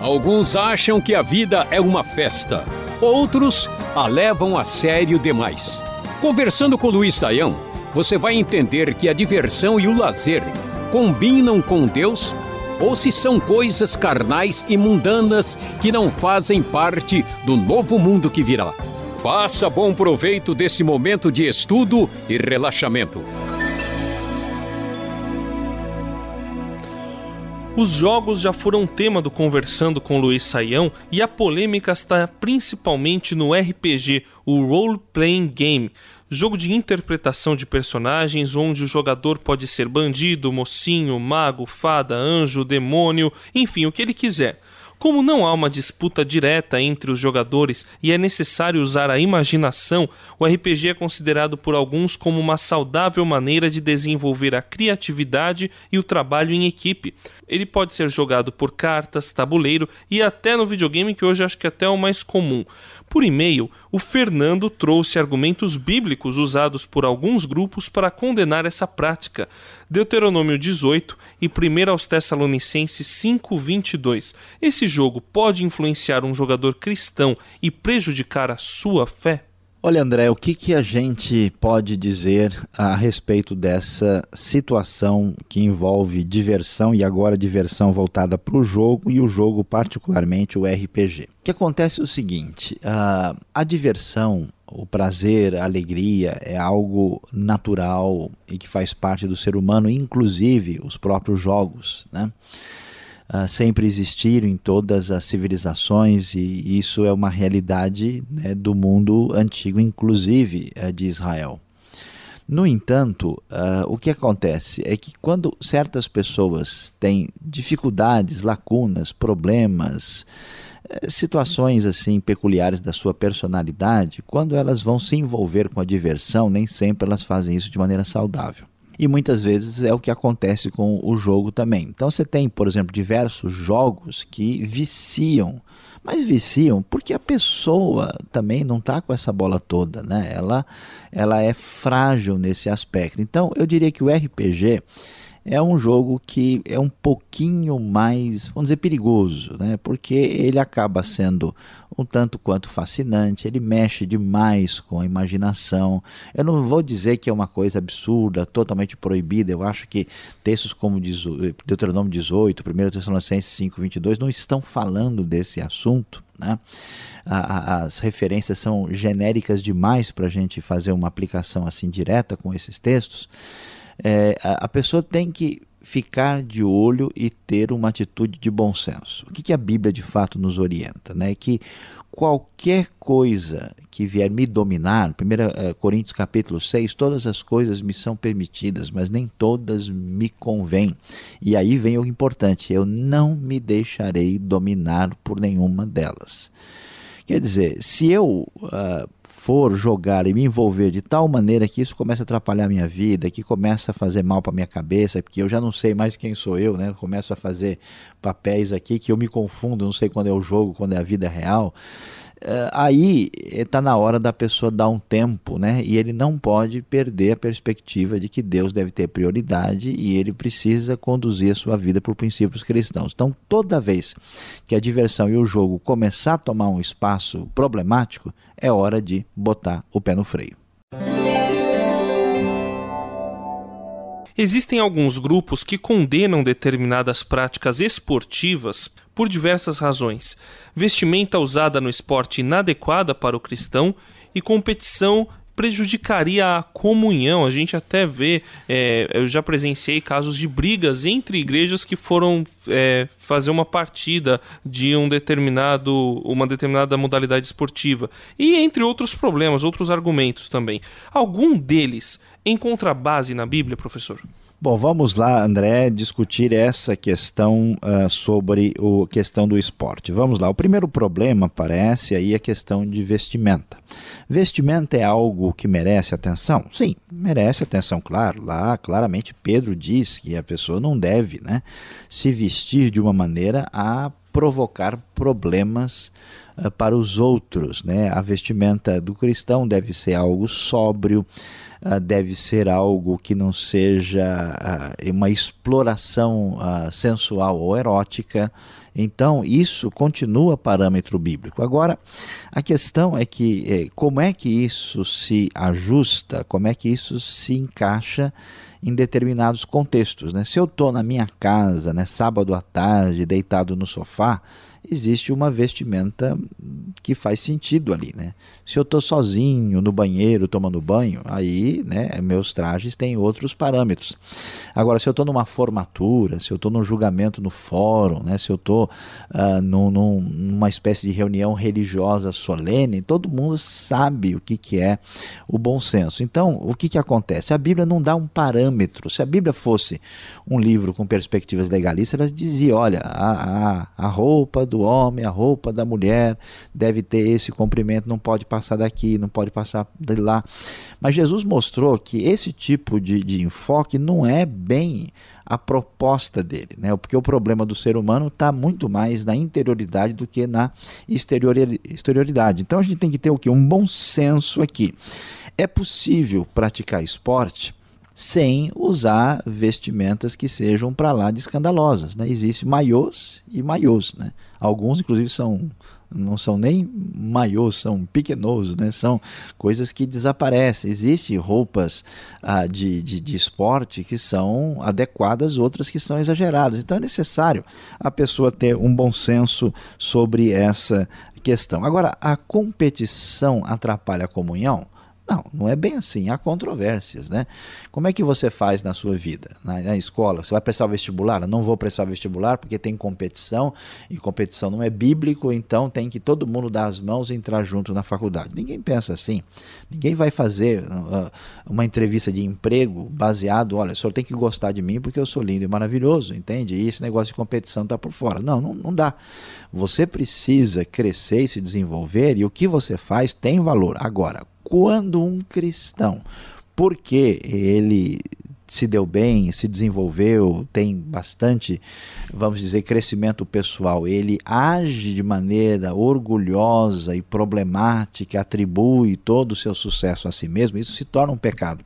Alguns acham que a vida é uma festa, outros a levam a sério demais. Conversando com Luiz Saião, você vai entender que a diversão e o lazer combinam com Deus ou se são coisas carnais e mundanas que não fazem parte do novo mundo que virá. Faça bom proveito desse momento de estudo e relaxamento. Os jogos já foram tema do Conversando com Luiz Saião e a polêmica está principalmente no RPG, o Role Playing Game, jogo de interpretação de personagens onde o jogador pode ser bandido, mocinho, mago, fada, anjo, demônio, enfim, o que ele quiser. Como não há uma disputa direta entre os jogadores e é necessário usar a imaginação, o RPG é considerado por alguns como uma saudável maneira de desenvolver a criatividade e o trabalho em equipe. Ele pode ser jogado por cartas, tabuleiro e até no videogame, que hoje acho que é até é o mais comum. Por e-mail, o Fernando trouxe argumentos bíblicos usados por alguns grupos para condenar essa prática. Deuteronômio 18 e 1 aos Tessalonicenses 5:22. Esse jogo pode influenciar um jogador cristão e prejudicar a sua fé? Olha, André, o que, que a gente pode dizer a respeito dessa situação que envolve diversão e agora diversão voltada para o jogo e o jogo, particularmente o RPG? O que acontece é o seguinte: a, a diversão, o prazer, a alegria é algo natural e que faz parte do ser humano, inclusive os próprios jogos, né? Uh, sempre existiram em todas as civilizações e isso é uma realidade né, do mundo antigo, inclusive uh, de Israel. No entanto, uh, o que acontece é que quando certas pessoas têm dificuldades, lacunas, problemas, eh, situações assim peculiares da sua personalidade, quando elas vão se envolver com a diversão, nem sempre elas fazem isso de maneira saudável e muitas vezes é o que acontece com o jogo também. Então você tem, por exemplo, diversos jogos que viciam, mas viciam porque a pessoa também não está com essa bola toda, né? Ela, ela é frágil nesse aspecto. Então eu diria que o RPG é um jogo que é um pouquinho mais, vamos dizer, perigoso, né? porque ele acaba sendo um tanto quanto fascinante, ele mexe demais com a imaginação. Eu não vou dizer que é uma coisa absurda, totalmente proibida, eu acho que textos como Deuteronômio 18, 1 Tessalonicenses 5, 22 não estão falando desse assunto. Né? as referências são genéricas demais para a gente fazer uma aplicação assim direta com esses textos é, a, a pessoa tem que ficar de olho e ter uma atitude de bom senso. O que, que a Bíblia de fato nos orienta? Né? Que qualquer coisa que vier me dominar, 1 eh, Coríntios capítulo 6, todas as coisas me são permitidas, mas nem todas me convêm. E aí vem o importante, eu não me deixarei dominar por nenhuma delas. Quer dizer, se eu uh, for jogar e me envolver de tal maneira que isso começa a atrapalhar a minha vida, que começa a fazer mal para minha cabeça, porque eu já não sei mais quem sou eu, né? Eu começo a fazer papéis aqui que eu me confundo, não sei quando é o jogo, quando é a vida real. Uh, aí está na hora da pessoa dar um tempo, né? E ele não pode perder a perspectiva de que Deus deve ter prioridade e ele precisa conduzir a sua vida por princípios cristãos. Então, toda vez que a diversão e o jogo começar a tomar um espaço problemático, é hora de botar o pé no freio. Existem alguns grupos que condenam determinadas práticas esportivas por diversas razões: vestimenta usada no esporte inadequada para o cristão e competição prejudicaria a comunhão. A gente até vê, é, eu já presenciei casos de brigas entre igrejas que foram é, fazer uma partida de um determinado, uma determinada modalidade esportiva. E entre outros problemas, outros argumentos também. Algum deles encontra base na Bíblia, professor? Bom, vamos lá, André, discutir essa questão uh, sobre a questão do esporte. Vamos lá. O primeiro problema parece aí a questão de vestimenta. Vestimenta é algo que merece atenção? Sim, merece atenção, claro. Lá, claramente, Pedro diz que a pessoa não deve né, se vestir de uma maneira a provocar problemas uh, para os outros. Né? A vestimenta do cristão deve ser algo sóbrio, uh, deve ser algo que não seja uma exploração sensual ou erótica. Então, isso continua parâmetro bíblico. Agora, a questão é que eh, como é que isso se ajusta, como é que isso se encaixa em determinados contextos. Né? Se eu estou na minha casa, né, sábado à tarde, deitado no sofá, existe uma vestimenta que faz sentido ali, né? Se eu estou sozinho no banheiro tomando banho, aí, né, meus trajes têm outros parâmetros. Agora, se eu estou numa formatura, se eu estou num julgamento no fórum, né, se eu estou uh, num, numa espécie de reunião religiosa solene, todo mundo sabe o que, que é o bom senso. Então, o que, que acontece? A Bíblia não dá um parâmetro. Se a Bíblia fosse um livro com perspectivas legalistas, ela dizia, olha, a, a, a roupa do homem, a roupa da mulher deve ter esse comprimento, não pode passar daqui, não pode passar de lá. Mas Jesus mostrou que esse tipo de, de enfoque não é bem a proposta dele, né? porque o problema do ser humano está muito mais na interioridade do que na exterioridade. Então a gente tem que ter o que? Um bom senso aqui. É possível praticar esporte sem usar vestimentas que sejam para lá de escandalosas. Né? Existem maiôs e maiôs. Né? Alguns, inclusive, são não são nem maiôs, são pequenos, né? são coisas que desaparecem. Existem roupas ah, de, de, de esporte que são adequadas, outras que são exageradas. Então é necessário a pessoa ter um bom senso sobre essa questão. Agora, a competição atrapalha a comunhão? Não, não é bem assim. Há controvérsias, né? Como é que você faz na sua vida? Na, na escola, você vai prestar o vestibular? Eu não vou prestar o vestibular porque tem competição e competição não é bíblico, então tem que todo mundo dar as mãos e entrar junto na faculdade. Ninguém pensa assim. Ninguém vai fazer uh, uma entrevista de emprego baseado, olha, o senhor tem que gostar de mim porque eu sou lindo e maravilhoso, entende? E esse negócio de competição está por fora. Não, não, não dá. Você precisa crescer e se desenvolver e o que você faz tem valor. Agora, quando um cristão, porque ele se deu bem, se desenvolveu, tem bastante, vamos dizer, crescimento pessoal, ele age de maneira orgulhosa e problemática, atribui todo o seu sucesso a si mesmo, isso se torna um pecado.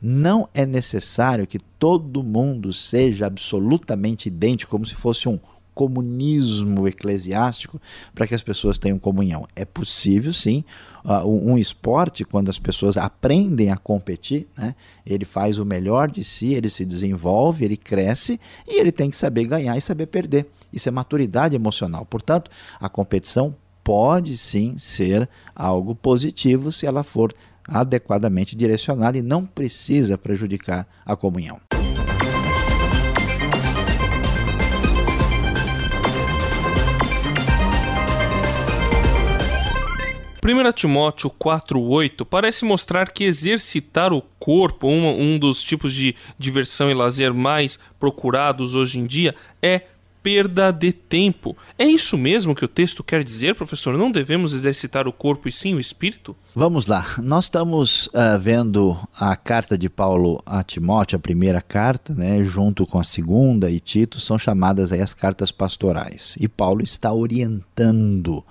Não é necessário que todo mundo seja absolutamente idêntico, como se fosse um comunismo eclesiástico para que as pessoas tenham comunhão. É possível, sim. Uh, um esporte, quando as pessoas aprendem a competir, né, ele faz o melhor de si, ele se desenvolve, ele cresce e ele tem que saber ganhar e saber perder. Isso é maturidade emocional. Portanto, a competição pode sim ser algo positivo se ela for adequadamente direcionada e não precisa prejudicar a comunhão. 1 Timóteo 4,8 parece mostrar que exercitar o corpo, um, um dos tipos de diversão e lazer mais procurados hoje em dia, é perda de tempo. É isso mesmo que o texto quer dizer, professor? Não devemos exercitar o corpo e sim o espírito? Vamos lá. Nós estamos uh, vendo a carta de Paulo a Timóteo, a primeira carta, né, junto com a segunda e Tito, são chamadas aí as cartas pastorais. E Paulo está orientando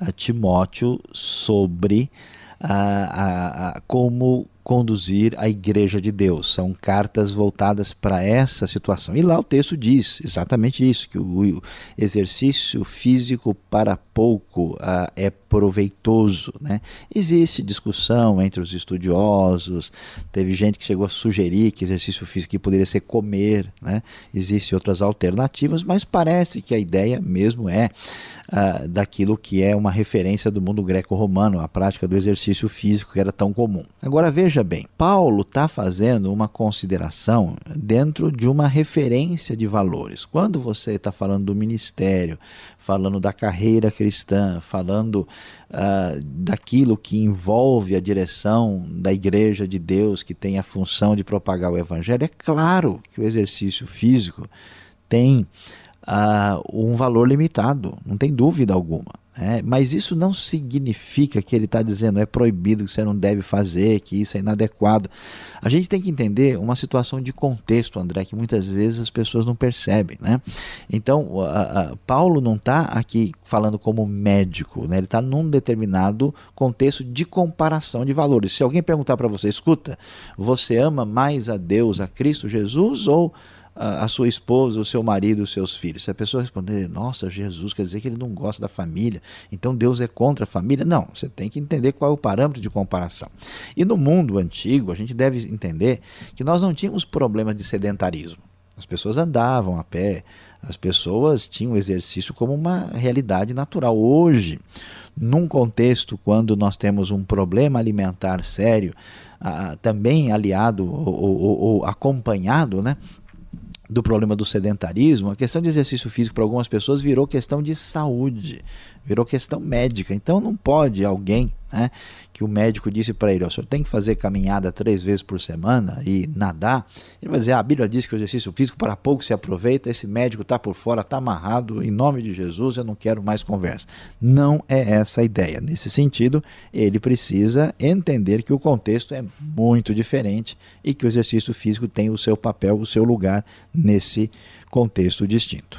a Timóteo sobre a, a, a, como conduzir a igreja de Deus. São cartas voltadas para essa situação. E lá o texto diz exatamente isso: que o exercício físico para pouco uh, é proveitoso. Né? Existe discussão entre os estudiosos, teve gente que chegou a sugerir que exercício físico poderia ser comer, né? existem outras alternativas, mas parece que a ideia mesmo é uh, daquilo que é uma referência do mundo greco-romano, a prática do exercício físico que era tão comum. Agora veja bem, Paulo está fazendo uma consideração dentro de uma referência de valores. Quando você está falando do ministério, falando da carreira cristã, falando uh, daquilo que envolve a direção da igreja de Deus, que tem a função de propagar o evangelho, é claro que o exercício físico tem uh, um valor limitado, não tem dúvida alguma. É, mas isso não significa que ele está dizendo é proibido, que você não deve fazer, que isso é inadequado. A gente tem que entender uma situação de contexto, André, que muitas vezes as pessoas não percebem. Né? Então, a, a, Paulo não está aqui falando como médico, né? ele está num determinado contexto de comparação de valores. Se alguém perguntar para você, escuta, você ama mais a Deus, a Cristo Jesus ou a, sua esposa, o seu marido, os seus filhos. Se a pessoa responder, nossa, Jesus, quer dizer que ele não gosta da família, então Deus é contra a família. Não, você tem que entender qual é o parâmetro de comparação. E no mundo antigo, a gente deve entender que nós não tínhamos problema de sedentarismo. As pessoas andavam a pé, as pessoas tinham o exercício como uma realidade natural. Hoje, num contexto quando nós temos um problema alimentar sério, ah, também aliado ou, ou, ou, acompanhado né, do problema do sedentarismo, a questão de exercício físico para algumas pessoas virou questão de saúde, virou questão médica. Então não pode alguém né, que o médico disse para ele, o senhor tem que fazer caminhada três vezes por semana e nadar. Ele vai dizer, ah, a Bíblia diz que o exercício físico para pouco se aproveita, esse médico está por fora, está amarrado, em nome de Jesus eu não quero mais conversa. Não é essa a ideia. Nesse sentido, ele precisa entender que o contexto é muito diferente e que o exercício físico tem o seu papel, o seu lugar nesse contexto distinto.